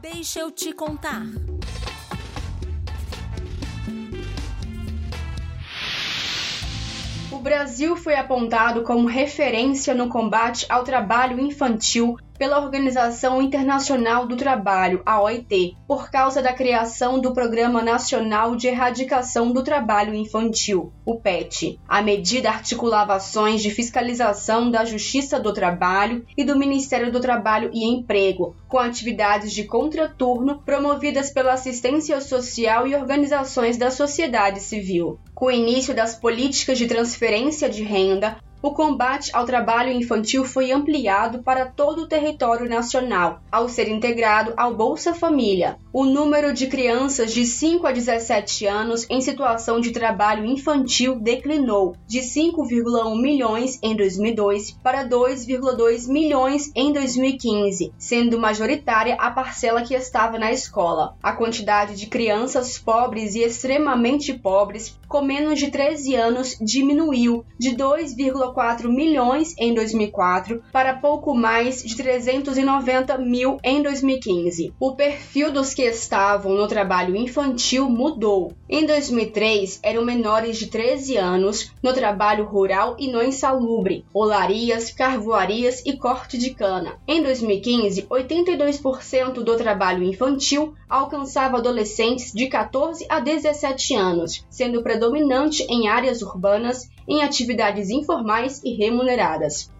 Deixa eu te contar. O Brasil foi apontado como referência no combate ao trabalho infantil pela Organização Internacional do Trabalho, a OIT, por causa da criação do Programa Nacional de Erradicação do Trabalho Infantil, o PET. A medida articulava ações de fiscalização da Justiça do Trabalho e do Ministério do Trabalho e Emprego, com atividades de contraturno promovidas pela assistência social e organizações da sociedade civil. Com o início das políticas de transferência de renda, o combate ao trabalho infantil foi ampliado para todo o território nacional, ao ser integrado ao Bolsa Família. O número de crianças de 5 a 17 anos em situação de trabalho infantil declinou de 5,1 milhões em 2002 para 2,2 milhões em 2015, sendo majoritária a parcela que estava na escola. A quantidade de crianças pobres e extremamente pobres com menos de 13 anos diminuiu de 2, 1,4 milhões em 2004 para pouco mais de 390 mil em 2015. O perfil dos que estavam no trabalho infantil mudou. Em 2003, eram menores de 13 anos no trabalho rural e no insalubre, olarias, carvoarias e corte de cana. Em 2015, 82% do trabalho infantil alcançava adolescentes de 14 a 17 anos, sendo predominante em áreas urbanas em atividades informais e remuneradas.